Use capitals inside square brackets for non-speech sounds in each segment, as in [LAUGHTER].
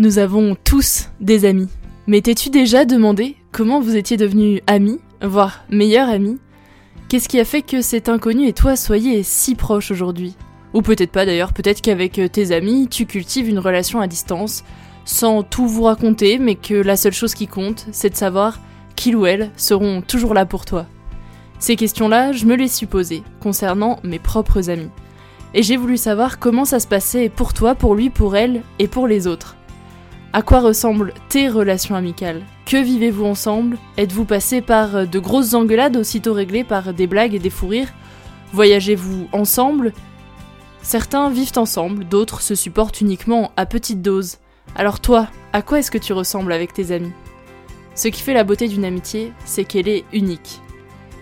Nous avons tous des amis. Mais t'es-tu déjà demandé comment vous étiez devenus amis, voire meilleurs amis? Qu'est-ce qui a fait que cet inconnu et toi soyez si proches aujourd'hui? Ou peut-être pas d'ailleurs, peut-être qu'avec tes amis, tu cultives une relation à distance, sans tout vous raconter, mais que la seule chose qui compte, c'est de savoir qu'ils ou elles seront toujours là pour toi. Ces questions-là, je me les suis posées, concernant mes propres amis. Et j'ai voulu savoir comment ça se passait pour toi, pour lui, pour elle et pour les autres. À quoi ressemblent tes relations amicales? Que vivez-vous ensemble? Êtes-vous passé par de grosses engueulades aussitôt réglées par des blagues et des fous rires? Voyagez-vous ensemble? Certains vivent ensemble, d'autres se supportent uniquement à petite dose. Alors toi, à quoi est-ce que tu ressembles avec tes amis? Ce qui fait la beauté d'une amitié, c'est qu'elle est unique.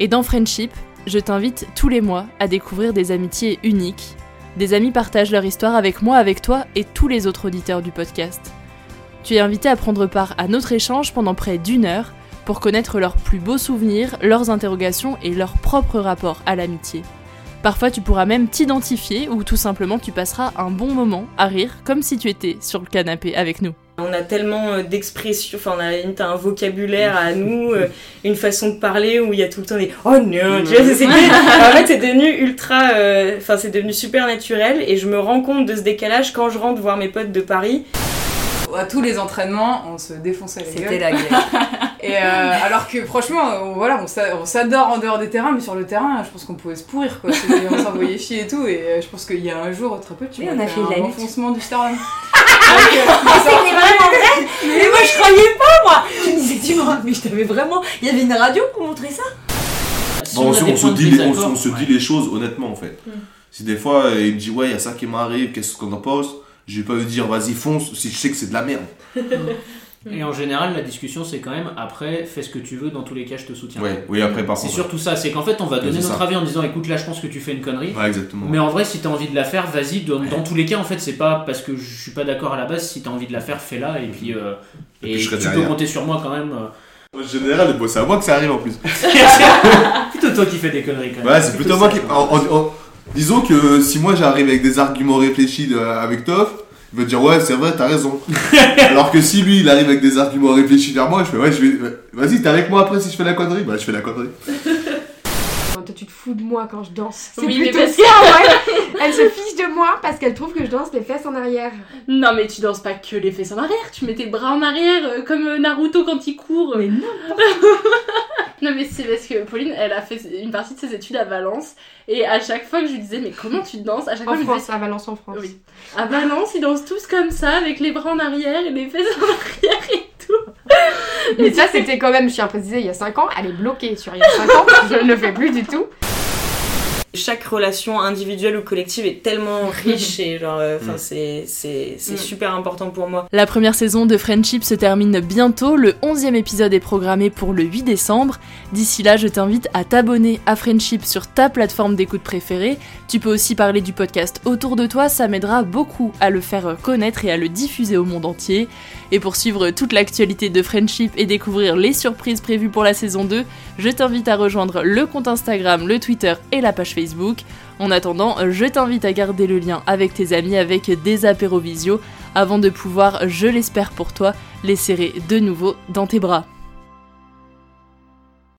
Et dans Friendship, je t'invite tous les mois à découvrir des amitiés uniques. Des amis partagent leur histoire avec moi, avec toi et tous les autres auditeurs du podcast. Tu es invité à prendre part à notre échange pendant près d'une heure pour connaître leurs plus beaux souvenirs, leurs interrogations et leur propre rapport à l'amitié. Parfois tu pourras même t'identifier ou tout simplement tu passeras un bon moment à rire comme si tu étais sur le canapé avec nous. On a tellement euh, d'expressions, enfin on a un vocabulaire à nous, euh, une façon de parler où il y a tout le temps des oh non, tu vois, c'est [LAUGHS] en fait c'est devenu ultra, euh, enfin c'est devenu super naturel et je me rends compte de ce décalage quand je rentre voir mes potes de Paris à tous les entraînements, on se défonçait les C'était la guerre. [LAUGHS] Et euh, alors que franchement, on, voilà, on s'adore en dehors des terrains, mais sur le terrain, je pense qu'on pouvait se pourrir quoi. On s'envoyait chier et tout. Et euh, je pense qu'il y a un jour, très peu, tu oui, on a fait, un enfoncement du sternum. [LAUGHS] C'était vraiment vrai Mais moi je croyais pas moi Je me disais, tu mais je t'avais vraiment. Il y avait une radio pour montrer ça Bon, on, se dit, les, on, se dit les choses honnêtement en fait. Hmm. Si des fois il me dit ouais, il y a ça qui m'arrive, qu'est-ce qu'on en pense? Je vais pas lui dire vas-y fonce si je sais que c'est de la merde. [LAUGHS] Et en général, la discussion, c'est quand même après, fais ce que tu veux, dans tous les cas, je te soutiens. Oui, après, par C'est surtout ça, c'est qu'en fait, on va donner notre avis en disant écoute, là, je pense que tu fais une connerie. Ouais, exactement. Mais en vrai, si t'as envie de la faire, vas-y. Dans, tous les cas, en fait, c'est pas parce que je suis pas d'accord à la base, si t'as envie de la faire, fais-la. Et puis, euh, et, tu peux compter sur moi quand même. Euh. En général, c'est à moi que ça arrive en plus. [LAUGHS] plutôt toi qui fais des conneries quand même. Ouais, c'est plutôt, moi qui. Disons que si moi j'arrive avec des arguments réfléchis avec Toff, il va dire ouais c'est vrai t'as raison. [LAUGHS] Alors que si lui il arrive avec des arguments réfléchis vers moi je fais ouais je vais vas-y t'es avec moi après si je fais la connerie. Bah je fais la connerie. [LAUGHS] Toi tu te fous de moi quand je danse. C'est oui, plutôt ça ouais. Elle se fiche de moi parce qu'elle trouve que je danse les fesses en arrière. Non mais tu danses pas que les fesses en arrière. Tu mets tes bras en arrière euh, comme euh, Naruto quand il court. Mais non [LAUGHS] [LAUGHS] non mais c'est parce que Pauline elle a fait une partie de ses études à Valence et à chaque fois que je lui disais, mais comment tu danses À chaque en fois, France, à Valence en France. Oui. À Valence, ils dansent tous comme ça, avec les bras en arrière et les fesses [LAUGHS] en arrière et tout. mais ça, c'était quand même, je tiens à préciser, il y a 5 ans, elle est bloquée sur il y a 5 ans, je ne le fais plus du tout chaque relation individuelle ou collective est tellement [LAUGHS] riche et genre, euh, enfin, c'est, c'est, c'est mm. super important pour moi. La première saison de Friendship se termine bientôt. Le 11e épisode est programmé pour le 8 décembre. D'ici là, je t'invite à t'abonner à Friendship sur ta plateforme d'écoute préférée. Tu peux aussi parler du podcast autour de toi, ça m'aidera beaucoup à le faire connaître et à le diffuser au monde entier. Et pour suivre toute l'actualité de Friendship et découvrir les surprises prévues pour la saison 2, je t'invite à rejoindre le compte Instagram, le Twitter et la page Facebook. En attendant, je t'invite à garder le lien avec tes amis avec des apéros visio avant de pouvoir, je l'espère pour toi, les serrer de nouveau dans tes bras.